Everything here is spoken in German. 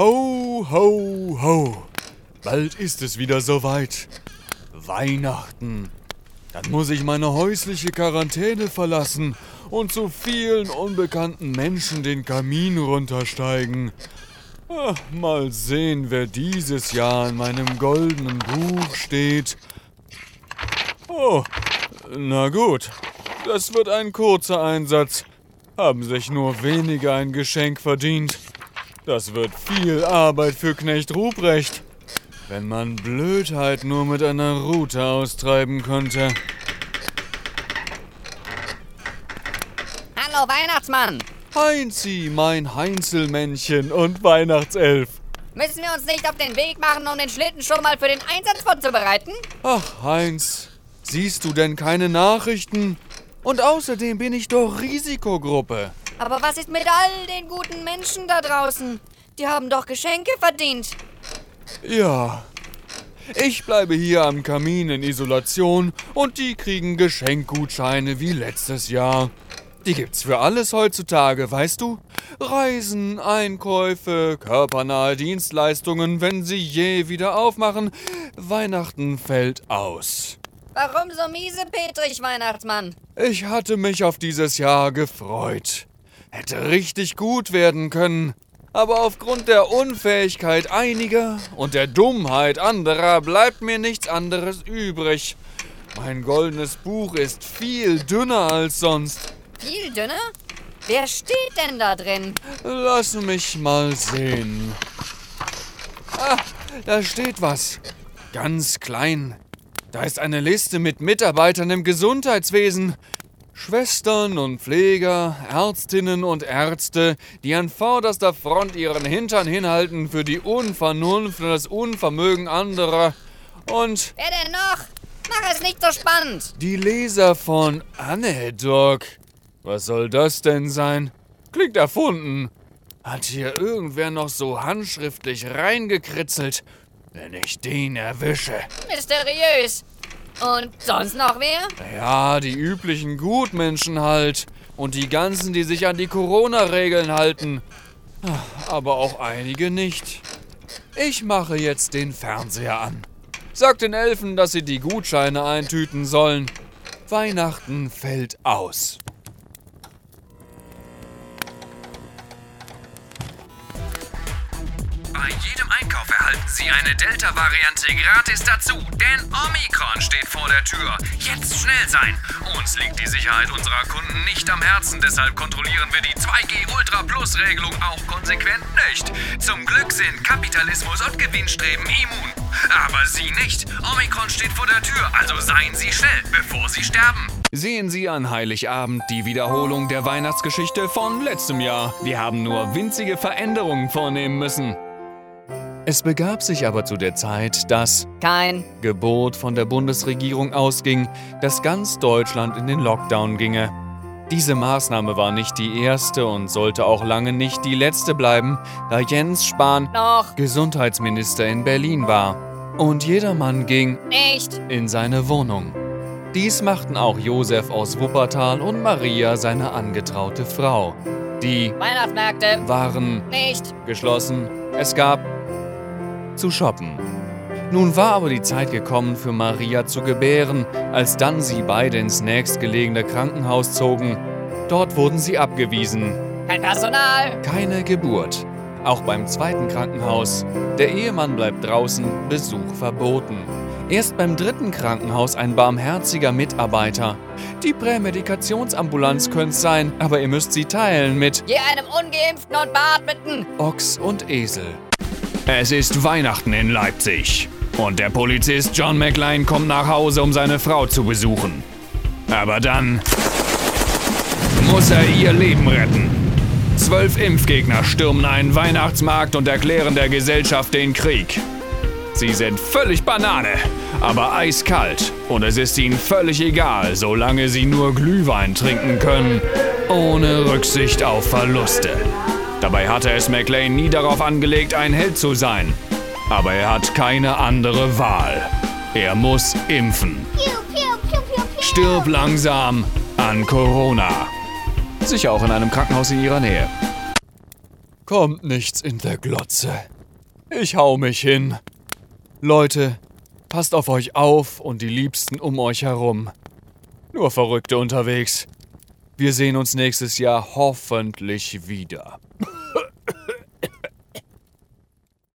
Ho, ho, ho. Bald ist es wieder soweit. Weihnachten. Dann muss ich meine häusliche Quarantäne verlassen und zu vielen unbekannten Menschen den Kamin runtersteigen. Ach, mal sehen, wer dieses Jahr in meinem goldenen Buch steht. Oh, na gut. Das wird ein kurzer Einsatz. Haben sich nur wenige ein Geschenk verdient. Das wird viel Arbeit für Knecht Ruprecht. Wenn man Blödheit nur mit einer Rute austreiben könnte. Hallo Weihnachtsmann! Heinzi, mein Heinzelmännchen und Weihnachtself. Müssen wir uns nicht auf den Weg machen, um den Schlitten schon mal für den Einsatz vorzubereiten? Ach, Heinz, siehst du denn keine Nachrichten? Und außerdem bin ich doch Risikogruppe. Aber was ist mit all den guten Menschen da draußen? Die haben doch Geschenke verdient. Ja. Ich bleibe hier am Kamin in Isolation und die kriegen Geschenkgutscheine wie letztes Jahr. Die gibt's für alles heutzutage, weißt du? Reisen, Einkäufe, körpernahe Dienstleistungen, wenn sie je wieder aufmachen. Weihnachten fällt aus. Warum so miese Petrich, Weihnachtsmann? Ich hatte mich auf dieses Jahr gefreut. Hätte richtig gut werden können. Aber aufgrund der Unfähigkeit einiger und der Dummheit anderer bleibt mir nichts anderes übrig. Mein goldenes Buch ist viel dünner als sonst. Viel dünner? Wer steht denn da drin? Lass mich mal sehen. Ah, da steht was. Ganz klein. Da ist eine Liste mit Mitarbeitern im Gesundheitswesen. Schwestern und Pfleger, Ärztinnen und Ärzte, die an vorderster Front ihren Hintern hinhalten für die Unvernunft und das Unvermögen anderer. Und Wer denn noch? Mach es nicht so spannend. die Leser von Anedog. Was soll das denn sein? Klingt erfunden. Hat hier irgendwer noch so handschriftlich reingekritzelt? Wenn ich den erwische. Mysteriös. Und sonst noch wer? Ja, die üblichen Gutmenschen halt. Und die ganzen, die sich an die Corona-Regeln halten. Aber auch einige nicht. Ich mache jetzt den Fernseher an. Sag den Elfen, dass sie die Gutscheine eintüten sollen. Weihnachten fällt aus. Bei jedem Einkauf erhalten Sie eine Delta-Variante gratis dazu, denn Omikron steht vor der Tür. Jetzt schnell sein. Uns liegt die Sicherheit unserer Kunden nicht am Herzen, deshalb kontrollieren wir die 2G Ultra Plus Regelung auch konsequent nicht. Zum Glück sind Kapitalismus und Gewinnstreben immun. Aber Sie nicht. Omikron steht vor der Tür, also seien Sie schnell, bevor Sie sterben. Sehen Sie an Heiligabend die Wiederholung der Weihnachtsgeschichte von letztem Jahr. Wir haben nur winzige Veränderungen vornehmen müssen. Es begab sich aber zu der Zeit, dass Kein. Gebot von der Bundesregierung ausging, dass ganz Deutschland in den Lockdown ginge. Diese Maßnahme war nicht die erste und sollte auch lange nicht die letzte bleiben, da Jens Spahn Noch Gesundheitsminister in Berlin war. Und jedermann ging nicht. in seine Wohnung. Dies machten auch Josef aus Wuppertal und Maria, seine angetraute Frau. Die Weihnachtsmärkte. waren Nicht. geschlossen. Es gab zu shoppen. Nun war aber die Zeit gekommen, für Maria zu gebären, als dann sie beide ins nächstgelegene Krankenhaus zogen. Dort wurden sie abgewiesen. Kein Personal. Keine Geburt. Auch beim zweiten Krankenhaus. Der Ehemann bleibt draußen, Besuch verboten. Erst beim dritten Krankenhaus ein barmherziger Mitarbeiter. Die Prämedikationsambulanz könnte sein, aber ihr müsst sie teilen mit Je einem Ungeimpften und Beatmeten. Ochs und Esel. Es ist Weihnachten in Leipzig. Und der Polizist John McLean kommt nach Hause, um seine Frau zu besuchen. Aber dann muss er ihr Leben retten. Zwölf Impfgegner stürmen einen Weihnachtsmarkt und erklären der Gesellschaft den Krieg. Sie sind völlig Banane, aber eiskalt. Und es ist ihnen völlig egal, solange sie nur Glühwein trinken können, ohne Rücksicht auf Verluste. Dabei hatte es McLean nie darauf angelegt, ein Held zu sein. Aber er hat keine andere Wahl. Er muss impfen. Stirb langsam an Corona. Sicher auch in einem Krankenhaus in ihrer Nähe. kommt nichts in der Glotze. Ich hau mich hin. Leute, passt auf euch auf und die Liebsten um euch herum. Nur Verrückte unterwegs. Wir sehen uns nächstes Jahr hoffentlich wieder.